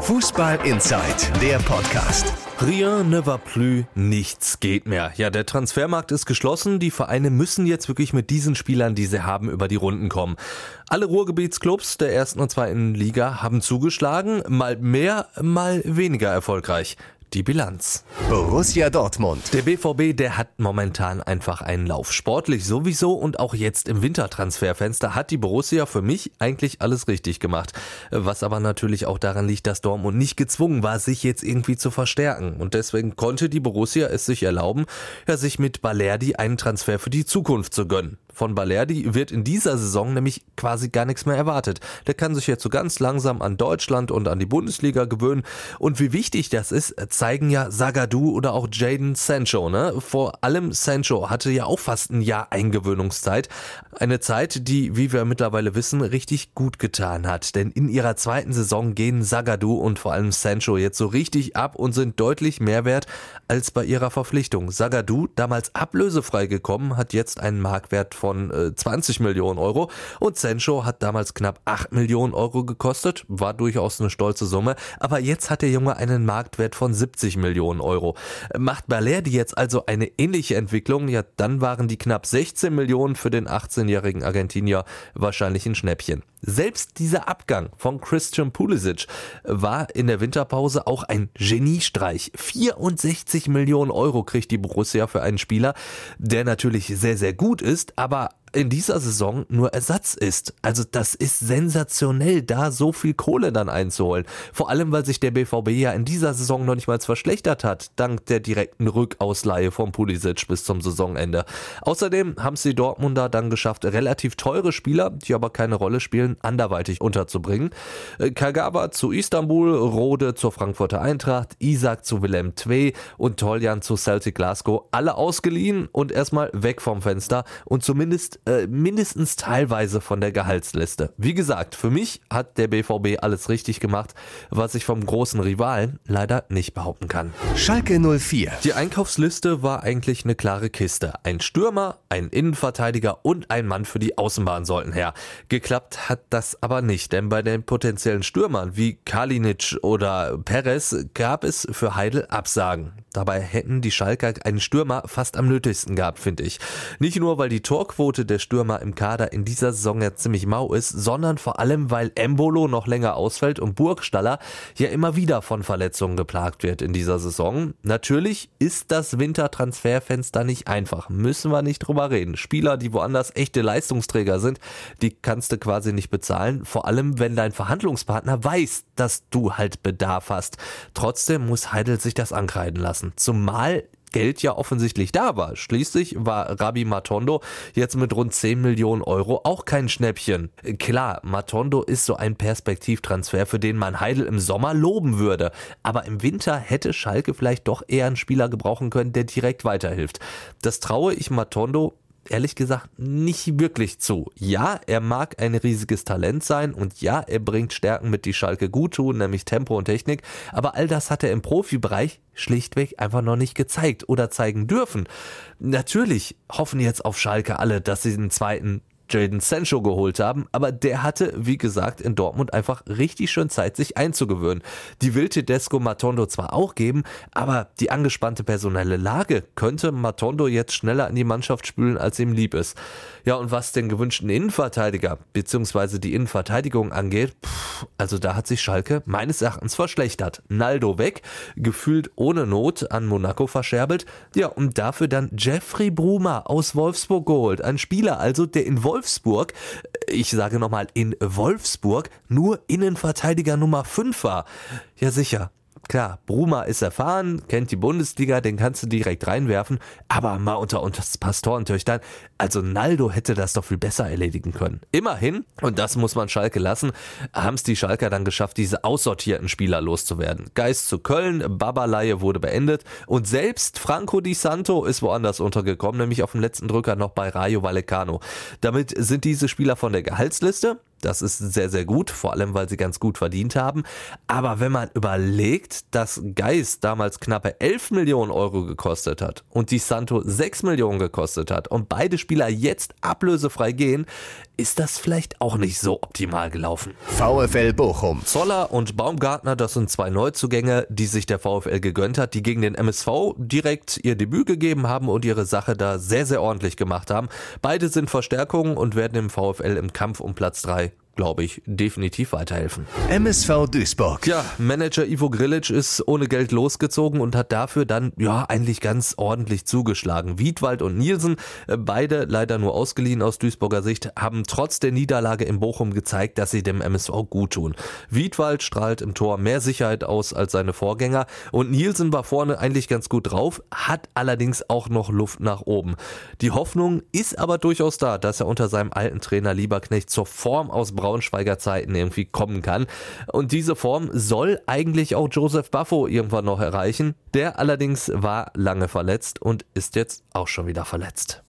Fußball Inside, der Podcast. Rien ne va plus, nichts geht mehr. Ja, der Transfermarkt ist geschlossen. Die Vereine müssen jetzt wirklich mit diesen Spielern, die sie haben, über die Runden kommen. Alle Ruhrgebietsclubs der ersten und zweiten Liga haben zugeschlagen, mal mehr, mal weniger erfolgreich die Bilanz. Borussia Dortmund. Der BVB, der hat momentan einfach einen Lauf. Sportlich sowieso und auch jetzt im Wintertransferfenster hat die Borussia für mich eigentlich alles richtig gemacht. Was aber natürlich auch daran liegt, dass Dortmund nicht gezwungen war, sich jetzt irgendwie zu verstärken. Und deswegen konnte die Borussia es sich erlauben, ja, sich mit Balerdi einen Transfer für die Zukunft zu gönnen von Balerdi wird in dieser Saison nämlich quasi gar nichts mehr erwartet. Der kann sich jetzt so ganz langsam an Deutschland und an die Bundesliga gewöhnen. Und wie wichtig das ist, zeigen ja Sagadu oder auch Jaden Sancho. Ne? Vor allem Sancho hatte ja auch fast ein Jahr Eingewöhnungszeit. Eine Zeit, die, wie wir mittlerweile wissen, richtig gut getan hat. Denn in ihrer zweiten Saison gehen Sagadu und vor allem Sancho jetzt so richtig ab und sind deutlich mehr wert als bei ihrer Verpflichtung. Sagadu, damals ablösefrei gekommen, hat jetzt einen Marktwert von äh, 20 Millionen Euro und Sancho hat damals knapp 8 Millionen Euro gekostet, war durchaus eine stolze Summe, aber jetzt hat der Junge einen Marktwert von 70 Millionen Euro. Macht Balerdi jetzt also eine ähnliche Entwicklung, ja dann waren die knapp 16 Millionen für den 18-jährigen Argentinier wahrscheinlich ein Schnäppchen. Selbst dieser Abgang von Christian Pulisic war in der Winterpause auch ein Geniestreich. 64 Millionen Euro kriegt die Borussia für einen Spieler, der natürlich sehr, sehr gut ist, aber in dieser Saison nur Ersatz ist. Also das ist sensationell, da so viel Kohle dann einzuholen. Vor allem, weil sich der BVB ja in dieser Saison noch nicht mal verschlechtert hat, dank der direkten Rückausleihe von Pulisic bis zum Saisonende. Außerdem haben sie Dortmunder dann geschafft, relativ teure Spieler, die aber keine Rolle spielen, anderweitig unterzubringen. Äh, Kagawa zu Istanbul, Rode zur Frankfurter Eintracht, Isaac zu Willem II und Toljan zu Celtic Glasgow, alle ausgeliehen und erstmal weg vom Fenster und zumindest äh, mindestens teilweise von der Gehaltsliste. Wie gesagt, für mich hat der BVB alles richtig gemacht, was ich vom großen Rivalen leider nicht behaupten kann. Schalke 04. Die Einkaufsliste war eigentlich eine klare Kiste. Ein Stürmer, ein Innenverteidiger und ein Mann für die Außenbahn sollten her. Geklappt hat das aber nicht, denn bei den potenziellen Stürmern wie Kalinic oder Perez gab es für Heidel Absagen. Dabei hätten die Schalker einen Stürmer fast am nötigsten gehabt, finde ich. Nicht nur, weil die Torquote der Stürmer im Kader in dieser Saison ja ziemlich mau ist, sondern vor allem, weil Embolo noch länger ausfällt und Burgstaller ja immer wieder von Verletzungen geplagt wird in dieser Saison. Natürlich ist das Wintertransferfenster nicht einfach, müssen wir nicht drüber reden. Spieler, die woanders echte Leistungsträger sind, die kannst du quasi nicht bezahlen, vor allem wenn dein Verhandlungspartner weiß, dass du halt Bedarf hast. Trotzdem muss Heidel sich das ankreiden lassen. Zumal Geld ja offensichtlich da war. Schließlich war Rabi Matondo jetzt mit rund 10 Millionen Euro auch kein Schnäppchen. Klar, Matondo ist so ein Perspektivtransfer, für den man Heidel im Sommer loben würde. Aber im Winter hätte Schalke vielleicht doch eher einen Spieler gebrauchen können, der direkt weiterhilft. Das traue ich Matondo ehrlich gesagt nicht wirklich zu. Ja, er mag ein riesiges Talent sein und ja, er bringt Stärken mit, die Schalke gut tun, nämlich Tempo und Technik, aber all das hat er im Profibereich schlichtweg einfach noch nicht gezeigt oder zeigen dürfen. Natürlich hoffen jetzt auf Schalke alle, dass sie den zweiten Jaden Sancho geholt haben, aber der hatte, wie gesagt, in Dortmund einfach richtig schön Zeit, sich einzugewöhnen. Die will Tedesco Matondo zwar auch geben, aber die angespannte personelle Lage könnte Matondo jetzt schneller in die Mannschaft spülen, als ihm lieb ist. Ja, und was den gewünschten Innenverteidiger bzw. die Innenverteidigung angeht, pff, also da hat sich Schalke meines Erachtens verschlechtert. Naldo weg, gefühlt ohne Not an Monaco verscherbelt, ja, und dafür dann Jeffrey Brumer aus Wolfsburg geholt. Ein Spieler also, der in Wolfsburg Wolfsburg, ich sage nochmal in Wolfsburg, nur Innenverteidiger Nummer 5 war. Ja sicher, Klar, Bruma ist erfahren, kennt die Bundesliga, den kannst du direkt reinwerfen, aber mal unter uns Pastorentöchtern, also Naldo hätte das doch viel besser erledigen können. Immerhin, und das muss man Schalke lassen, haben es die Schalker dann geschafft, diese aussortierten Spieler loszuwerden. Geist zu Köln, Babaleihe wurde beendet und selbst Franco Di Santo ist woanders untergekommen, nämlich auf dem letzten Drücker noch bei Rayo Vallecano. Damit sind diese Spieler von der Gehaltsliste Das ist sehr, sehr gut, vor allem weil sie ganz gut verdient haben. Aber wenn man überlegt, dass Geist damals knappe 11 Millionen Euro gekostet hat und die Santo 6 Millionen gekostet hat und beide Spieler jetzt ablösefrei gehen, ist das vielleicht auch nicht so optimal gelaufen. VfL Bochum. Zoller und Baumgartner, das sind zwei Neuzugänge, die sich der VfL gegönnt hat, die gegen den MSV direkt ihr Debüt gegeben haben und ihre Sache da sehr, sehr ordentlich gemacht haben. Beide sind Verstärkungen und werden dem VfL im Kampf um Platz 3 glaube ich, definitiv weiterhelfen. MSV Duisburg. Ja, Manager Ivo Grilic ist ohne Geld losgezogen und hat dafür dann, ja, eigentlich ganz ordentlich zugeschlagen. Wiedwald und Nielsen, äh, beide leider nur ausgeliehen aus Duisburger Sicht, haben trotz der Niederlage in Bochum gezeigt, dass sie dem MSV gut tun. Wiedwald strahlt im Tor mehr Sicherheit aus als seine Vorgänger und Nielsen war vorne eigentlich ganz gut drauf, hat allerdings auch noch Luft nach oben. Die Hoffnung ist aber durchaus da, dass er unter seinem alten Trainer Lieberknecht zur Form aus Braun Braunschweiger Zeiten irgendwie kommen kann. Und diese Form soll eigentlich auch Joseph Buffo irgendwann noch erreichen. Der allerdings war lange verletzt und ist jetzt auch schon wieder verletzt.